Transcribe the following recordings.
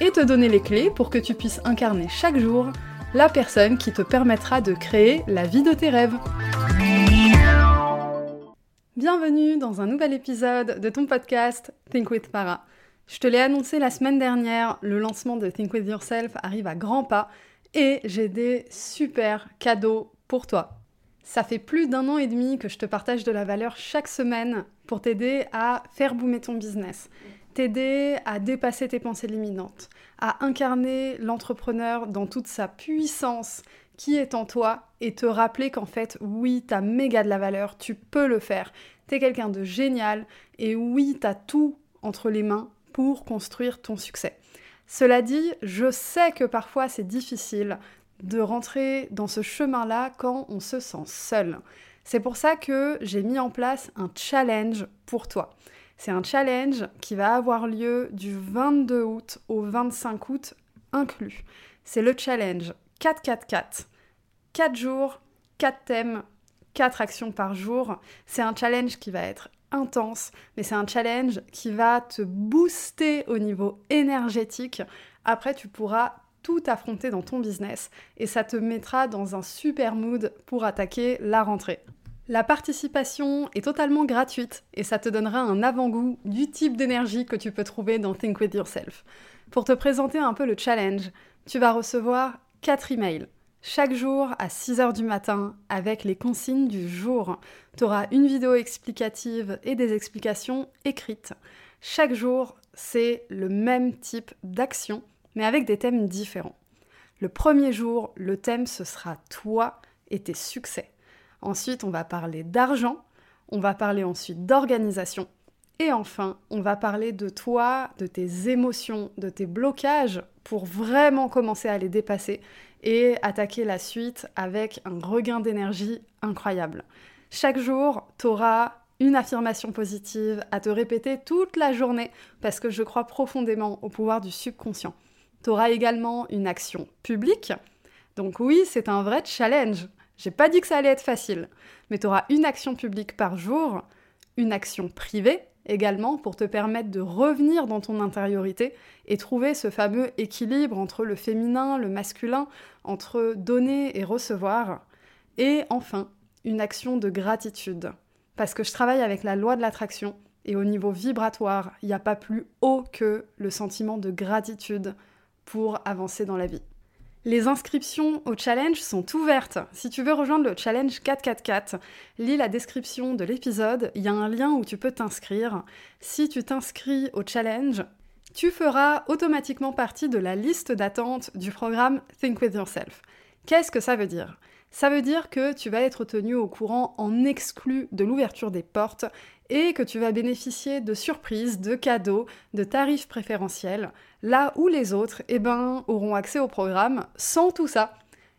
et te donner les clés pour que tu puisses incarner chaque jour la personne qui te permettra de créer la vie de tes rêves. Bienvenue dans un nouvel épisode de ton podcast Think with Para. Je te l'ai annoncé la semaine dernière, le lancement de Think With Yourself arrive à grands pas et j'ai des super cadeaux pour toi. Ça fait plus d'un an et demi que je te partage de la valeur chaque semaine pour t'aider à faire boomer ton business, t'aider à dépasser tes pensées limitantes, à incarner l'entrepreneur dans toute sa puissance qui est en toi et te rappeler qu'en fait, oui, t'as méga de la valeur, tu peux le faire, t'es quelqu'un de génial et oui, t'as tout entre les mains pour construire ton succès. Cela dit, je sais que parfois c'est difficile de rentrer dans ce chemin-là quand on se sent seul. C'est pour ça que j'ai mis en place un challenge pour toi. C'est un challenge qui va avoir lieu du 22 août au 25 août inclus. C'est le challenge 444. 4 jours, 4 thèmes, 4 actions par jour. C'est un challenge qui va être intense, mais c'est un challenge qui va te booster au niveau énergétique. Après, tu pourras tout affronter dans ton business et ça te mettra dans un super mood pour attaquer la rentrée. La participation est totalement gratuite et ça te donnera un avant-goût du type d'énergie que tu peux trouver dans Think With Yourself. Pour te présenter un peu le challenge, tu vas recevoir 4 emails chaque jour à 6h du matin avec les consignes du jour. Tu auras une vidéo explicative et des explications écrites. Chaque jour, c'est le même type d'action, mais avec des thèmes différents. Le premier jour, le thème, ce sera toi et tes succès. Ensuite, on va parler d'argent, on va parler ensuite d'organisation, et enfin, on va parler de toi, de tes émotions, de tes blocages pour vraiment commencer à les dépasser et attaquer la suite avec un regain d'énergie incroyable. Chaque jour, tu auras une affirmation positive à te répéter toute la journée parce que je crois profondément au pouvoir du subconscient. Tu auras également une action publique. Donc oui, c'est un vrai challenge. J'ai pas dit que ça allait être facile, mais tu auras une action publique par jour, une action privée également pour te permettre de revenir dans ton intériorité et trouver ce fameux équilibre entre le féminin, le masculin, entre donner et recevoir. Et enfin, une action de gratitude. Parce que je travaille avec la loi de l'attraction et au niveau vibratoire, il n'y a pas plus haut que le sentiment de gratitude pour avancer dans la vie. Les inscriptions au challenge sont ouvertes. Si tu veux rejoindre le challenge 444, lis la description de l'épisode, il y a un lien où tu peux t'inscrire. Si tu t'inscris au challenge, tu feras automatiquement partie de la liste d'attente du programme Think With Yourself. Qu'est-ce que ça veut dire? Ça veut dire que tu vas être tenu au courant en exclu de l'ouverture des portes et que tu vas bénéficier de surprises, de cadeaux, de tarifs préférentiels, là où les autres, eh ben, auront accès au programme sans tout ça.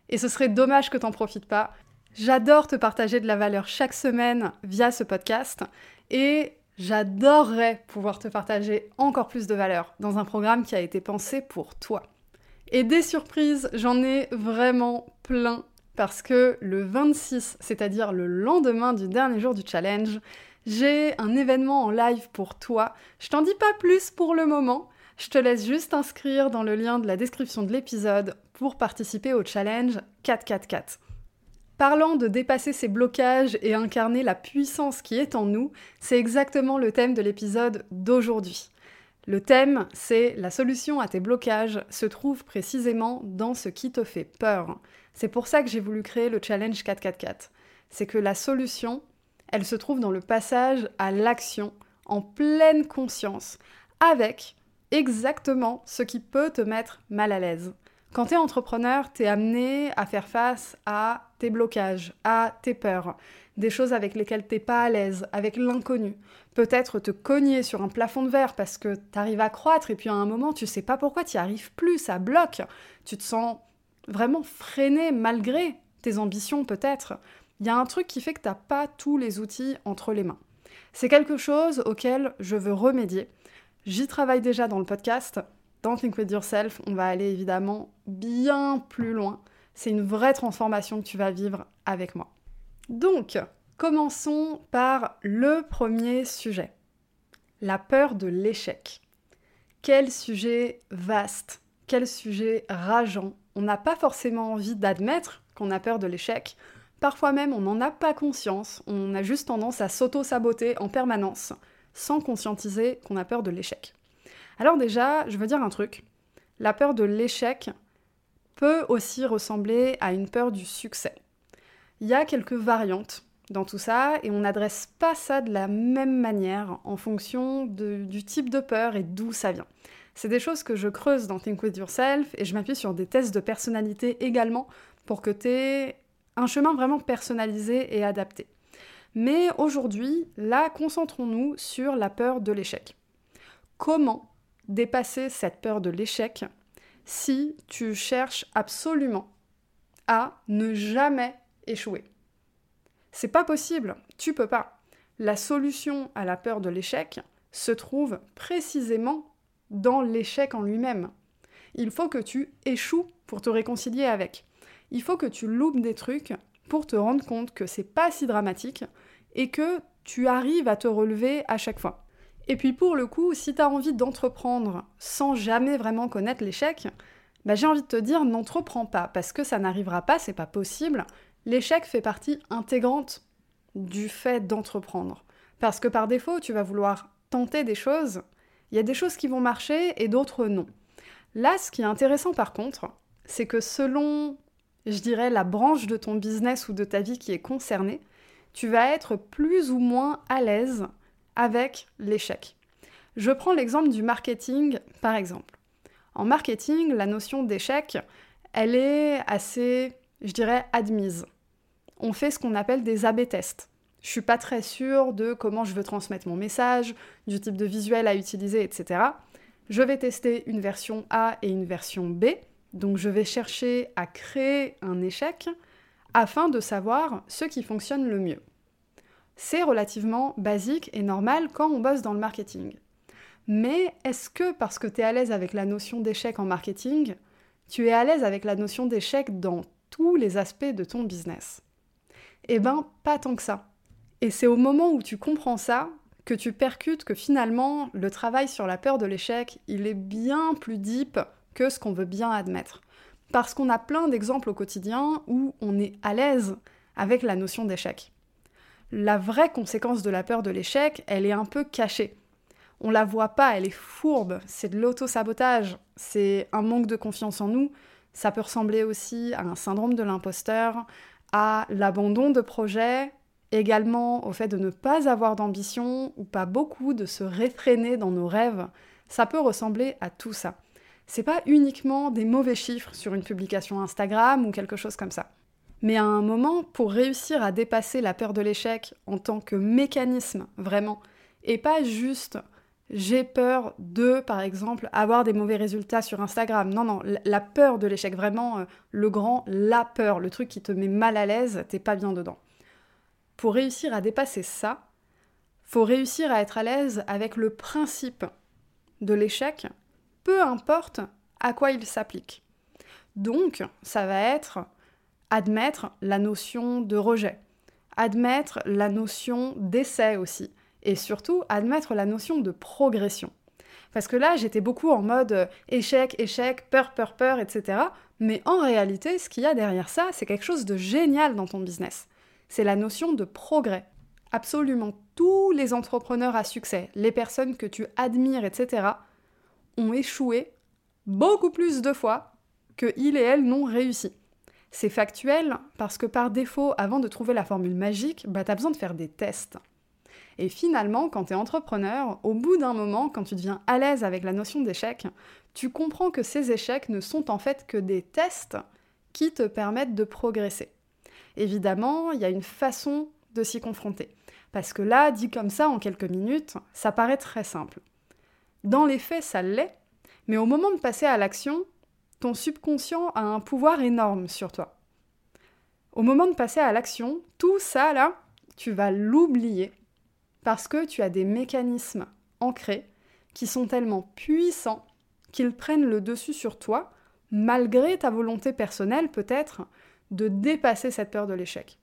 Et ce serait dommage que t'en profites pas. J'adore te partager de la valeur chaque semaine via ce podcast et j'adorerais pouvoir te partager encore plus de valeur dans un programme qui a été pensé pour toi. Et des surprises, j'en ai vraiment plein parce que le 26, c'est-à-dire le lendemain du dernier jour du challenge, j'ai un événement en live pour toi. Je t'en dis pas plus pour le moment. Je te laisse juste inscrire dans le lien de la description de l'épisode pour participer au challenge 444. Parlant de dépasser ses blocages et incarner la puissance qui est en nous, c'est exactement le thème de l'épisode d'aujourd'hui. Le thème, c'est la solution à tes blocages se trouve précisément dans ce qui te fait peur. C'est pour ça que j'ai voulu créer le challenge 444. C'est que la solution, elle se trouve dans le passage à l'action en pleine conscience, avec exactement ce qui peut te mettre mal à l'aise. Quand tu es entrepreneur, tu es amené à faire face à tes blocages, à tes peurs. des choses avec lesquelles t'es pas à l'aise, avec l'inconnu. Peut-être te cogner sur un plafond de verre parce que t'arrives à croître et puis à un moment tu sais pas pourquoi t'y arrives plus, ça bloque. Tu te sens vraiment freiné malgré tes ambitions peut-être. Il y a un truc qui fait que t'as pas tous les outils entre les mains. C'est quelque chose auquel je veux remédier. J'y travaille déjà dans le podcast. Dans Think With Yourself, on va aller évidemment bien plus loin. C'est une vraie transformation que tu vas vivre avec moi. Donc, commençons par le premier sujet. La peur de l'échec. Quel sujet vaste, quel sujet rageant. On n'a pas forcément envie d'admettre qu'on a peur de l'échec. Parfois même, on n'en a pas conscience. On a juste tendance à s'auto-saboter en permanence, sans conscientiser qu'on a peur de l'échec. Alors déjà, je veux dire un truc. La peur de l'échec peut aussi ressembler à une peur du succès. Il y a quelques variantes dans tout ça et on n'adresse pas ça de la même manière en fonction du type de peur et d'où ça vient. C'est des choses que je creuse dans Think With Yourself et je m'appuie sur des tests de personnalité également pour que tu aies un chemin vraiment personnalisé et adapté. Mais aujourd'hui, là, concentrons-nous sur la peur de l'échec. Comment dépasser cette peur de l'échec si tu cherches absolument à ne jamais échouer? C'est pas possible, tu peux pas. La solution à la peur de l'échec se trouve précisément dans l'échec en lui-même. Il faut que tu échoues pour te réconcilier avec. Il faut que tu loupes des trucs pour te rendre compte que c'est pas si dramatique et que tu arrives à te relever à chaque fois. Et puis pour le coup, si tu as envie d'entreprendre sans jamais vraiment connaître l'échec, bah j'ai envie de te dire n'entreprends pas parce que ça n'arrivera pas, c'est pas possible. L'échec fait partie intégrante du fait d'entreprendre. Parce que par défaut, tu vas vouloir tenter des choses, il y a des choses qui vont marcher et d'autres non. Là, ce qui est intéressant par contre, c'est que selon, je dirais, la branche de ton business ou de ta vie qui est concernée, tu vas être plus ou moins à l'aise avec l'échec. Je prends l'exemple du marketing par exemple. En marketing, la notion d'échec, elle est assez, je dirais, admise. On fait ce qu'on appelle des A-B tests. Je suis pas très sûre de comment je veux transmettre mon message, du type de visuel à utiliser, etc. Je vais tester une version A et une version B. Donc je vais chercher à créer un échec afin de savoir ce qui fonctionne le mieux. C'est relativement basique et normal quand on bosse dans le marketing. Mais est-ce que parce que tu es à l'aise avec la notion d'échec en marketing, tu es à l'aise avec la notion d'échec dans tous les aspects de ton business? Eh ben, pas tant que ça. Et c'est au moment où tu comprends ça que tu percutes que finalement, le travail sur la peur de l'échec, il est bien plus deep que ce qu'on veut bien admettre. Parce qu'on a plein d'exemples au quotidien où on est à l'aise avec la notion d'échec la vraie conséquence de la peur de l'échec, elle est un peu cachée. On la voit pas, elle est fourbe, c'est de l'auto-sabotage, c'est un manque de confiance en nous, ça peut ressembler aussi à un syndrome de l'imposteur, à l'abandon de projet, également au fait de ne pas avoir d'ambition ou pas beaucoup, de se réfréner dans nos rêves. Ça peut ressembler à tout ça. C'est pas uniquement des mauvais chiffres sur une publication Instagram ou quelque chose comme ça. Mais à un moment, pour réussir à dépasser la peur de l'échec en tant que mécanisme, vraiment, et pas juste j'ai peur de, par exemple, avoir des mauvais résultats sur Instagram. Non, non, la peur de l'échec, vraiment, euh, le grand, la peur, le truc qui te met mal à l'aise, t'es pas bien dedans. Pour réussir à dépasser ça, faut réussir à être à l'aise avec le principe de l'échec, peu importe à quoi il s'applique. Donc, ça va être admettre la notion de rejet, admettre la notion d'essai aussi, et surtout admettre la notion de progression. Parce que là, j'étais beaucoup en mode euh, échec, échec, peur, peur, peur, etc. Mais en réalité, ce qu'il y a derrière ça, c'est quelque chose de génial dans ton business. C'est la notion de progrès. Absolument tous les entrepreneurs à succès, les personnes que tu admires, etc., ont échoué beaucoup plus de fois que et elles n'ont réussi. C'est factuel parce que par défaut, avant de trouver la formule magique, bah, tu as besoin de faire des tests. Et finalement, quand tu es entrepreneur, au bout d'un moment, quand tu deviens à l'aise avec la notion d'échec, tu comprends que ces échecs ne sont en fait que des tests qui te permettent de progresser. Évidemment, il y a une façon de s'y confronter. Parce que là, dit comme ça en quelques minutes, ça paraît très simple. Dans les faits, ça l'est, mais au moment de passer à l'action, ton subconscient a un pouvoir énorme sur toi. Au moment de passer à l'action, tout ça là, tu vas l'oublier parce que tu as des mécanismes ancrés qui sont tellement puissants qu'ils prennent le dessus sur toi, malgré ta volonté personnelle peut-être de dépasser cette peur de l'échec.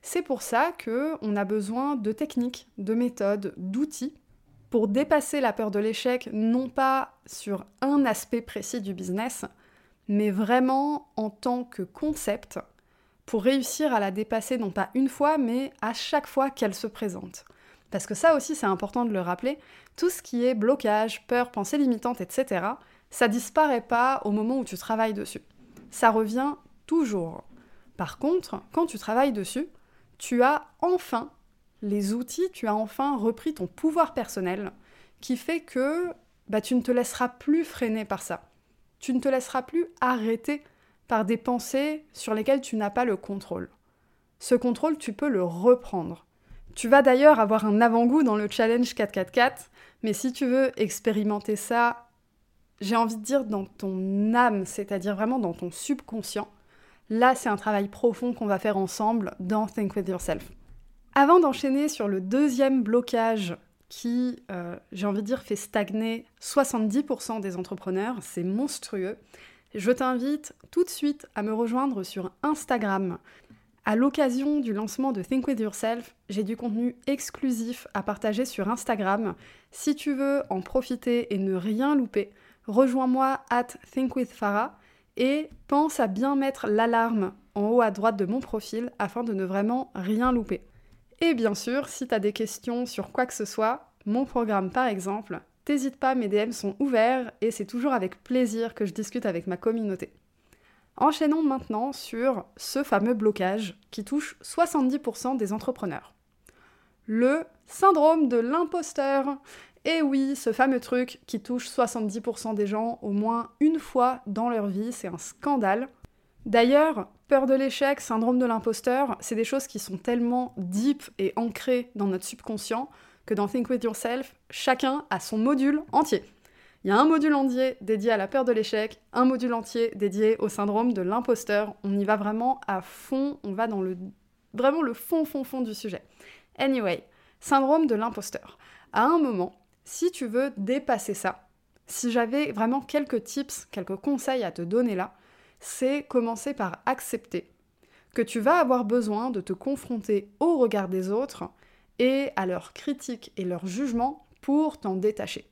C'est pour ça que on a besoin de techniques, de méthodes, d'outils pour dépasser la peur de l'échec, non pas sur un aspect précis du business, mais vraiment en tant que concept, pour réussir à la dépasser non pas une fois, mais à chaque fois qu'elle se présente. Parce que ça aussi, c'est important de le rappeler, tout ce qui est blocage, peur, pensée limitante, etc., ça disparaît pas au moment où tu travailles dessus. Ça revient toujours. Par contre, quand tu travailles dessus, tu as enfin les outils, tu as enfin repris ton pouvoir personnel qui fait que bah, tu ne te laisseras plus freiner par ça. Tu ne te laisseras plus arrêter par des pensées sur lesquelles tu n'as pas le contrôle. Ce contrôle, tu peux le reprendre. Tu vas d'ailleurs avoir un avant-goût dans le challenge 444, mais si tu veux expérimenter ça, j'ai envie de dire dans ton âme, c'est-à-dire vraiment dans ton subconscient, là c'est un travail profond qu'on va faire ensemble dans Think With Yourself. Avant d'enchaîner sur le deuxième blocage qui, euh, j'ai envie de dire, fait stagner 70% des entrepreneurs, c'est monstrueux, je t'invite tout de suite à me rejoindre sur Instagram. À l'occasion du lancement de Think With Yourself, j'ai du contenu exclusif à partager sur Instagram. Si tu veux en profiter et ne rien louper, rejoins-moi at thinkwithfarah et pense à bien mettre l'alarme en haut à droite de mon profil afin de ne vraiment rien louper. Et bien sûr, si tu as des questions sur quoi que ce soit, mon programme par exemple, t'hésite pas, mes DM sont ouverts et c'est toujours avec plaisir que je discute avec ma communauté. Enchaînons maintenant sur ce fameux blocage qui touche 70% des entrepreneurs. Le syndrome de l'imposteur. Et oui, ce fameux truc qui touche 70% des gens au moins une fois dans leur vie, c'est un scandale. D'ailleurs, peur de l'échec, syndrome de l'imposteur, c'est des choses qui sont tellement deep et ancrées dans notre subconscient que dans Think With Yourself, chacun a son module entier. Il y a un module entier dédié à la peur de l'échec, un module entier dédié au syndrome de l'imposteur. On y va vraiment à fond, on va dans le vraiment le fond fond fond du sujet. Anyway, syndrome de l'imposteur. À un moment, si tu veux dépasser ça, si j'avais vraiment quelques tips, quelques conseils à te donner là, c'est commencer par accepter que tu vas avoir besoin de te confronter au regard des autres et à leurs critiques et leurs jugements pour t'en détacher.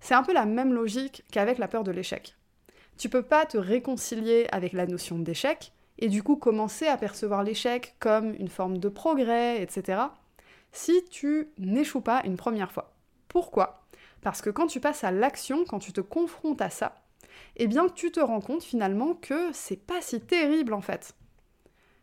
C'est un peu la même logique qu'avec la peur de l'échec. Tu peux pas te réconcilier avec la notion d'échec et du coup commencer à percevoir l'échec comme une forme de progrès, etc. si tu n'échoues pas une première fois. Pourquoi Parce que quand tu passes à l'action, quand tu te confrontes à ça, eh bien tu te rends compte finalement que c'est pas si terrible en fait.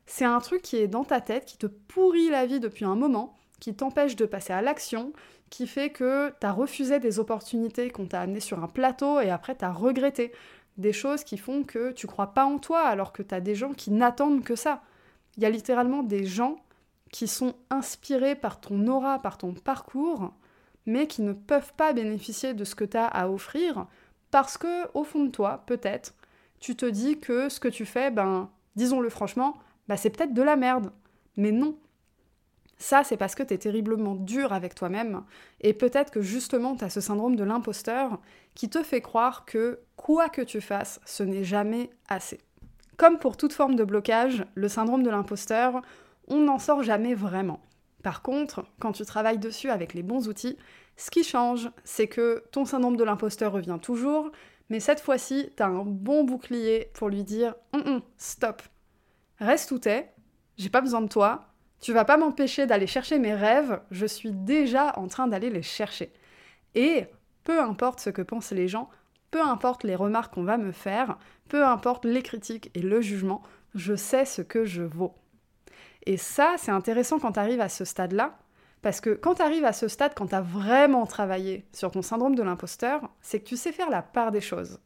C'est un truc qui est dans ta tête, qui te pourrit la vie depuis un moment, qui t'empêche de passer à l'action, qui fait que tu as refusé des opportunités qu'on t'a amenées sur un plateau et après tu as regretté. Des choses qui font que tu crois pas en toi alors que tu as des gens qui n'attendent que ça. Il y a littéralement des gens qui sont inspirés par ton aura, par ton parcours, mais qui ne peuvent pas bénéficier de ce que tu as à offrir parce que au fond de toi, peut-être, tu te dis que ce que tu fais, ben, disons-le franchement, ben, c'est peut-être de la merde. Mais non, ça, c'est parce que tu es terriblement dur avec toi-même, et peut-être que justement tu as ce syndrome de l'imposteur qui te fait croire que quoi que tu fasses, ce n'est jamais assez. Comme pour toute forme de blocage, le syndrome de l'imposteur, on n'en sort jamais vraiment. Par contre, quand tu travailles dessus avec les bons outils, ce qui change, c'est que ton syndrome de l'imposteur revient toujours, mais cette fois-ci, tu as un bon bouclier pour lui dire hum, hum, stop, reste où t'es, j'ai pas besoin de toi, tu vas pas m'empêcher d'aller chercher mes rêves, je suis déjà en train d'aller les chercher. Et peu importe ce que pensent les gens, peu importe les remarques qu'on va me faire, peu importe les critiques et le jugement, je sais ce que je vaux. Et ça, c'est intéressant quand tu arrives à ce stade-là, parce que quand tu arrives à ce stade, quand tu as vraiment travaillé sur ton syndrome de l'imposteur, c'est que tu sais faire la part des choses.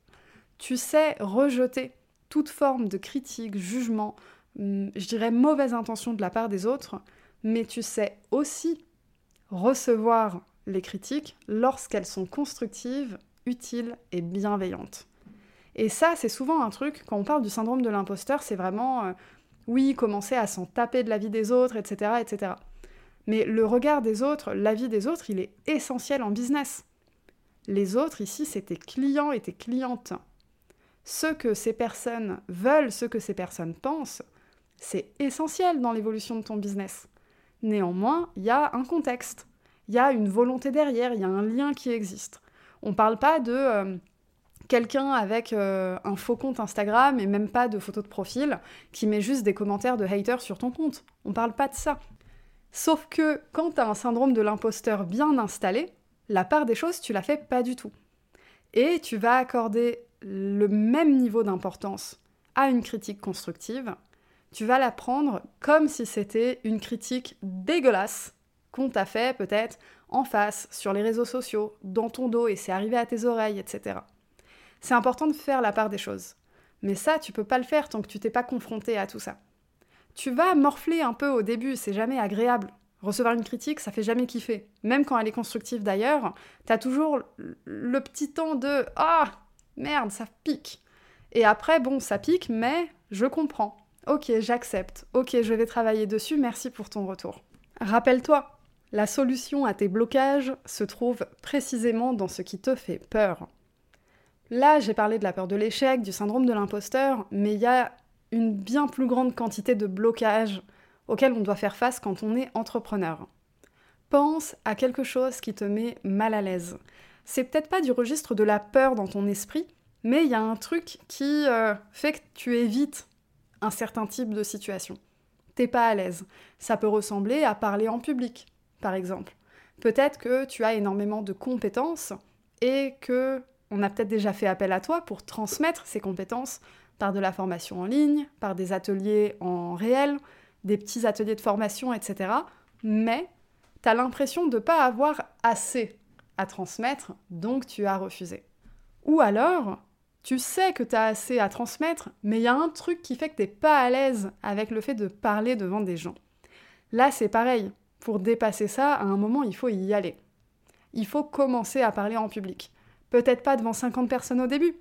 Tu sais rejeter toute forme de critique, jugement, Hum, je dirais, mauvaise intention de la part des autres, mais tu sais aussi recevoir les critiques lorsqu'elles sont constructives, utiles et bienveillantes. Et ça, c'est souvent un truc, quand on parle du syndrome de l'imposteur, c'est vraiment, euh, oui, commencer à s'en taper de la vie des autres, etc., etc. Mais le regard des autres, l'avis des autres, il est essentiel en business. Les autres, ici, c'est tes clients et tes clientes. Ce que ces personnes veulent, ce que ces personnes pensent, c'est essentiel dans l'évolution de ton business. Néanmoins, il y a un contexte, il y a une volonté derrière, il y a un lien qui existe. On ne parle pas de euh, quelqu'un avec euh, un faux compte Instagram et même pas de photo de profil qui met juste des commentaires de haters sur ton compte. On parle pas de ça. Sauf que quand tu as un syndrome de l'imposteur bien installé, la part des choses, tu la fais pas du tout. Et tu vas accorder le même niveau d'importance à une critique constructive, tu vas la prendre comme si c'était une critique dégueulasse qu'on t'a fait peut-être en face, sur les réseaux sociaux, dans ton dos, et c'est arrivé à tes oreilles, etc. C'est important de faire la part des choses. Mais ça, tu peux pas le faire tant que tu t'es pas confronté à tout ça. Tu vas morfler un peu au début, c'est jamais agréable. Recevoir une critique, ça fait jamais kiffer. Même quand elle est constructive d'ailleurs, t'as toujours le petit temps de Ah merde, ça pique. Et après, bon, ça pique, mais je comprends. Ok, j'accepte. Ok, je vais travailler dessus, merci pour ton retour. Rappelle-toi, la solution à tes blocages se trouve précisément dans ce qui te fait peur. Là, j'ai parlé de la peur de l'échec, du syndrome de l'imposteur, mais il y a une bien plus grande quantité de blocages auxquels on doit faire face quand on est entrepreneur. Pense à quelque chose qui te met mal à l'aise. C'est peut-être pas du registre de la peur dans ton esprit, mais il y a un truc qui euh, fait que tu évites un certain type de situation. T'es pas à l'aise. Ça peut ressembler à parler en public, par exemple. Peut-être que tu as énormément de compétences et que on a peut-être déjà fait appel à toi pour transmettre ces compétences par de la formation en ligne, par des ateliers en réel, des petits ateliers de formation, etc. Mais tu as l'impression de ne pas avoir assez à transmettre, donc tu as refusé. Ou alors, tu sais que tu as assez à transmettre, mais il y a un truc qui fait que tu pas à l'aise avec le fait de parler devant des gens. Là, c'est pareil. Pour dépasser ça, à un moment, il faut y aller. Il faut commencer à parler en public. Peut-être pas devant 50 personnes au début,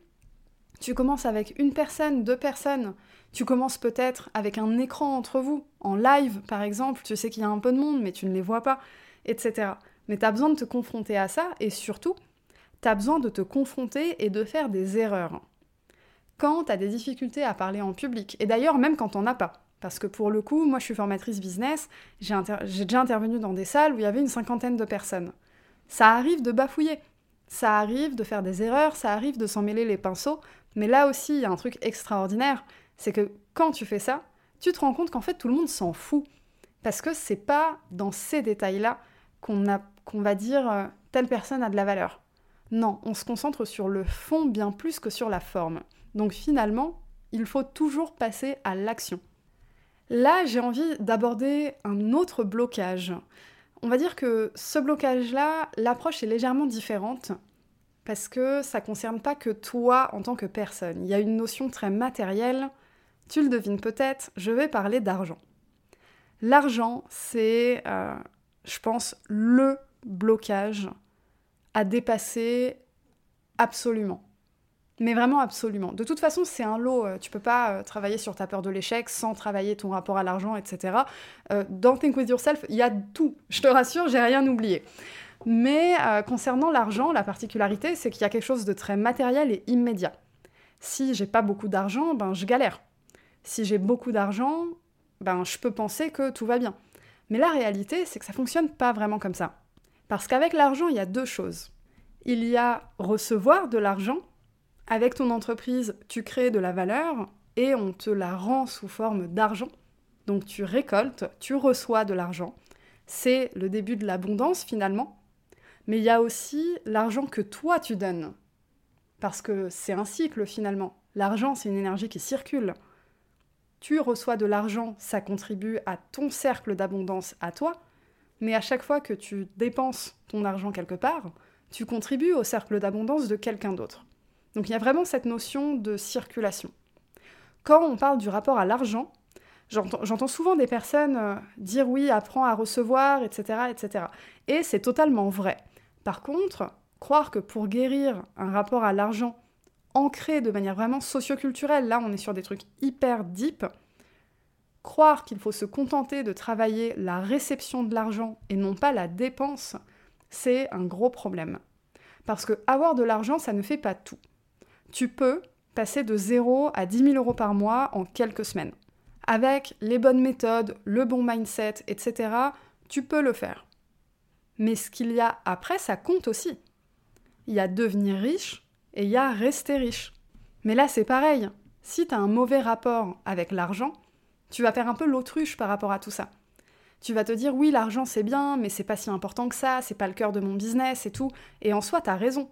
tu commences avec une personne, deux personnes. Tu commences peut-être avec un écran entre vous, en live par exemple. Tu sais qu'il y a un peu de monde, mais tu ne les vois pas, etc. Mais tu as besoin de te confronter à ça et surtout, tu as besoin de te confronter et de faire des erreurs. Quand tu as des difficultés à parler en public, et d'ailleurs même quand on as pas, parce que pour le coup, moi je suis formatrice business, j'ai déjà intervenu dans des salles où il y avait une cinquantaine de personnes. Ça arrive de bafouiller, ça arrive de faire des erreurs, ça arrive de s'en mêler les pinceaux, mais là aussi, il y a un truc extraordinaire, c'est que quand tu fais ça, tu te rends compte qu'en fait tout le monde s'en fout. Parce que c'est pas dans ces détails-là qu'on va dire euh, telle personne a de la valeur. Non, on se concentre sur le fond bien plus que sur la forme. Donc finalement, il faut toujours passer à l'action. Là, j'ai envie d'aborder un autre blocage. On va dire que ce blocage-là, l'approche est légèrement différente parce que ça concerne pas que toi en tant que personne. Il y a une notion très matérielle. Tu le devines peut-être, je vais parler d'argent. L'argent, c'est, euh, je pense, le blocage à dépasser absolument. Mais vraiment absolument. De toute façon, c'est un lot. Euh, tu peux pas euh, travailler sur ta peur de l'échec sans travailler ton rapport à l'argent, etc. dans Think With Yourself, il y a tout. Je te rassure, j'ai rien oublié. Mais euh, concernant l'argent, la particularité, c'est qu'il y a quelque chose de très matériel et immédiat. Si j'ai pas beaucoup d'argent, ben je galère. Si j'ai beaucoup d'argent, ben je peux penser que tout va bien. Mais la réalité, c'est que ça fonctionne pas vraiment comme ça. Parce qu'avec l'argent, il y a deux choses. Il y a recevoir de l'argent. Avec ton entreprise, tu crées de la valeur et on te la rend sous forme d'argent. Donc tu récoltes, tu reçois de l'argent. C'est le début de l'abondance finalement mais il y a aussi l'argent que toi tu donnes. Parce que c'est un cycle finalement. L'argent, c'est une énergie qui circule. Tu reçois de l'argent, ça contribue à ton cercle d'abondance à toi, mais à chaque fois que tu dépenses ton argent quelque part, tu contribues au cercle d'abondance de quelqu'un d'autre. Donc il y a vraiment cette notion de circulation. Quand on parle du rapport à l'argent, J'entends souvent des personnes euh, dire oui, apprends à recevoir, etc. etc. Et c'est totalement vrai. Par contre, croire que pour guérir un rapport à l'argent ancré de manière vraiment socioculturelle, là on est sur des trucs hyper deep, croire qu'il faut se contenter de travailler la réception de l'argent et non pas la dépense, c'est un gros problème. Parce que avoir de l'argent, ça ne fait pas tout. Tu peux passer de 0 à 10 000 euros par mois en quelques semaines. Avec les bonnes méthodes, le bon mindset, etc., tu peux le faire. Mais ce qu'il y a après, ça compte aussi. Il y a devenir riche et il y a rester riche. Mais là, c'est pareil. Si tu as un mauvais rapport avec l'argent, tu vas faire un peu l'autruche par rapport à tout ça. Tu vas te dire oui, l'argent c'est bien, mais c'est pas si important que ça, c'est pas le cœur de mon business et tout. Et en soi, tu as raison.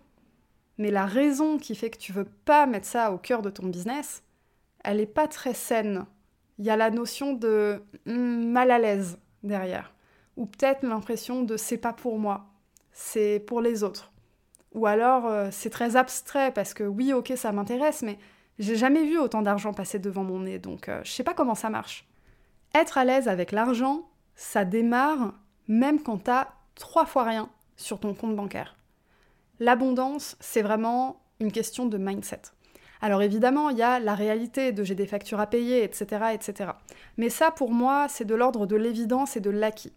Mais la raison qui fait que tu veux pas mettre ça au cœur de ton business, elle est pas très saine il y a la notion de hmm, mal à l'aise derrière. Ou peut-être l'impression de c'est pas pour moi, c'est pour les autres. Ou alors euh, c'est très abstrait parce que oui, ok, ça m'intéresse, mais j'ai jamais vu autant d'argent passer devant mon nez, donc euh, je sais pas comment ça marche. Être à l'aise avec l'argent, ça démarre même quand t'as trois fois rien sur ton compte bancaire. L'abondance, c'est vraiment une question de mindset. Alors évidemment, il y a la réalité de j'ai des factures à payer, etc., etc. Mais ça, pour moi, c'est de l'ordre de l'évidence et de l'acquis.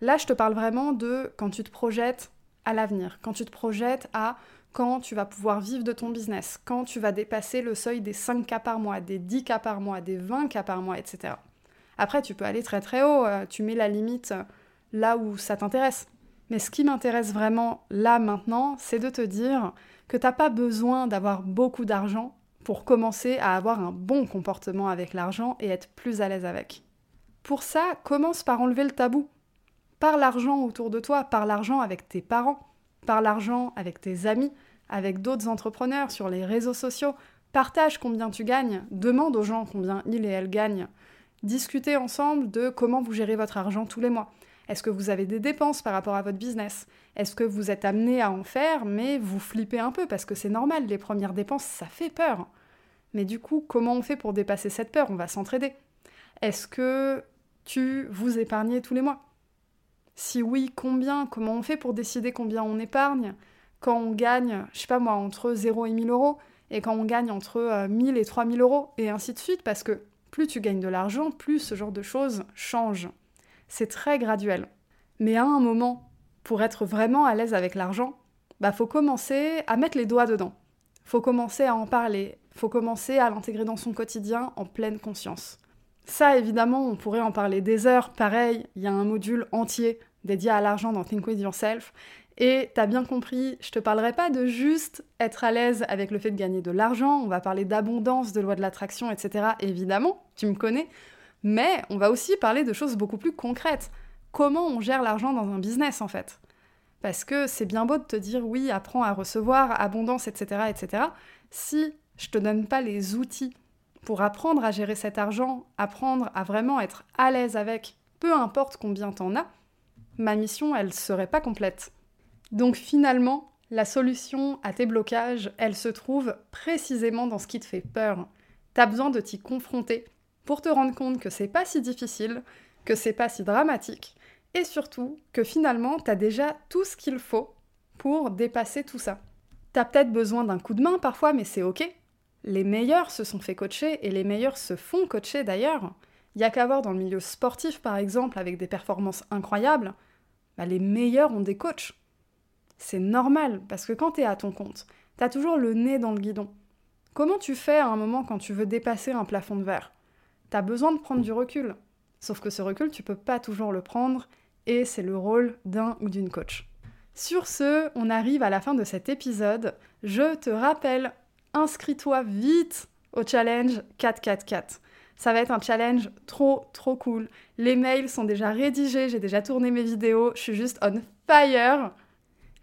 Là, je te parle vraiment de quand tu te projettes à l'avenir, quand tu te projettes à quand tu vas pouvoir vivre de ton business, quand tu vas dépasser le seuil des 5 cas par mois, des 10 cas par mois, des 20 cas par mois, etc. Après, tu peux aller très très haut, euh, tu mets la limite là où ça t'intéresse. Mais ce qui m'intéresse vraiment là maintenant, c'est de te dire que t'as pas besoin d'avoir beaucoup d'argent pour commencer à avoir un bon comportement avec l'argent et être plus à l'aise avec. Pour ça, commence par enlever le tabou. Par l'argent autour de toi, par l'argent avec tes parents, par l'argent avec tes amis, avec d'autres entrepreneurs sur les réseaux sociaux. Partage combien tu gagnes, demande aux gens combien ils et elles gagnent. Discutez ensemble de comment vous gérez votre argent tous les mois. Est-ce que vous avez des dépenses par rapport à votre business? Est-ce que vous êtes amené à en faire, mais vous flippez un peu? Parce que c'est normal, les premières dépenses, ça fait peur. Mais du coup, comment on fait pour dépasser cette peur? On va s'entraider. Est-ce que tu vous épargnez tous les mois? Si oui, combien? Comment on fait pour décider combien on épargne? Quand on gagne, je sais pas moi, entre 0 et 1000 euros, et quand on gagne entre 1000 euh, et 3000 euros, et ainsi de suite, parce que plus tu gagnes de l'argent, plus ce genre de choses change c'est très graduel. Mais à un moment, pour être vraiment à l'aise avec l'argent, bah faut commencer à mettre les doigts dedans. Faut commencer à en parler, faut commencer à l'intégrer dans son quotidien en pleine conscience. Ça, évidemment, on pourrait en parler des heures. Pareil, il y a un module entier dédié à l'argent dans Think With Yourself. Et t'as bien compris, je te parlerai pas de juste être à l'aise avec le fait de gagner de l'argent, on va parler d'abondance, de loi de l'attraction, etc. Évidemment, tu me connais. Mais on va aussi parler de choses beaucoup plus concrètes. Comment on gère l'argent dans un business en fait? Parce que c'est bien beau de te dire oui, apprends à recevoir, abondance, etc. etc. Si je te donne pas les outils pour apprendre à gérer cet argent, apprendre à vraiment être à l'aise avec, peu importe combien t'en as, ma mission, elle serait pas complète. Donc finalement, la solution à tes blocages, elle se trouve précisément dans ce qui te fait peur. T'as besoin de t'y confronter pour te rendre compte que c'est pas si difficile, que c'est pas si dramatique, et surtout que finalement t'as déjà tout ce qu'il faut pour dépasser tout ça. T'as peut-être besoin d'un coup de main parfois, mais c'est ok. Les meilleurs se sont fait coacher et les meilleurs se font coacher d'ailleurs. Il y a qu'à voir dans le milieu sportif par exemple avec des performances incroyables, bah, les meilleurs ont des coachs. C'est normal parce que quand t'es à ton compte, t'as toujours le nez dans le guidon. Comment tu fais à un moment quand tu veux dépasser un plafond de verre? T'as besoin de prendre du recul. Sauf que ce recul, tu peux pas toujours le prendre, et c'est le rôle d'un ou d'une coach. Sur ce, on arrive à la fin de cet épisode. Je te rappelle, inscris-toi vite au challenge 444. Ça va être un challenge trop trop cool. Les mails sont déjà rédigés, j'ai déjà tourné mes vidéos, je suis juste on fire.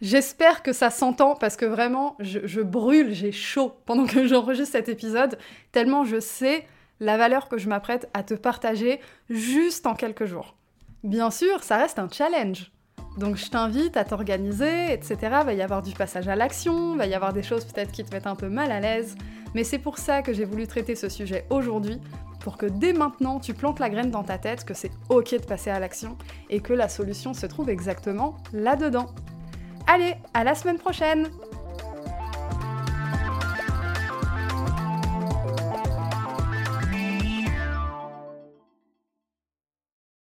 J'espère que ça s'entend parce que vraiment, je, je brûle, j'ai chaud pendant que j'enregistre cet épisode, tellement je sais la valeur que je m'apprête à te partager juste en quelques jours. Bien sûr, ça reste un challenge. Donc je t'invite à t'organiser, etc. Va y avoir du passage à l'action, va y avoir des choses peut-être qui te mettent un peu mal à l'aise, mais c'est pour ça que j'ai voulu traiter ce sujet aujourd'hui, pour que dès maintenant tu plantes la graine dans ta tête que c'est ok de passer à l'action et que la solution se trouve exactement là-dedans. Allez, à la semaine prochaine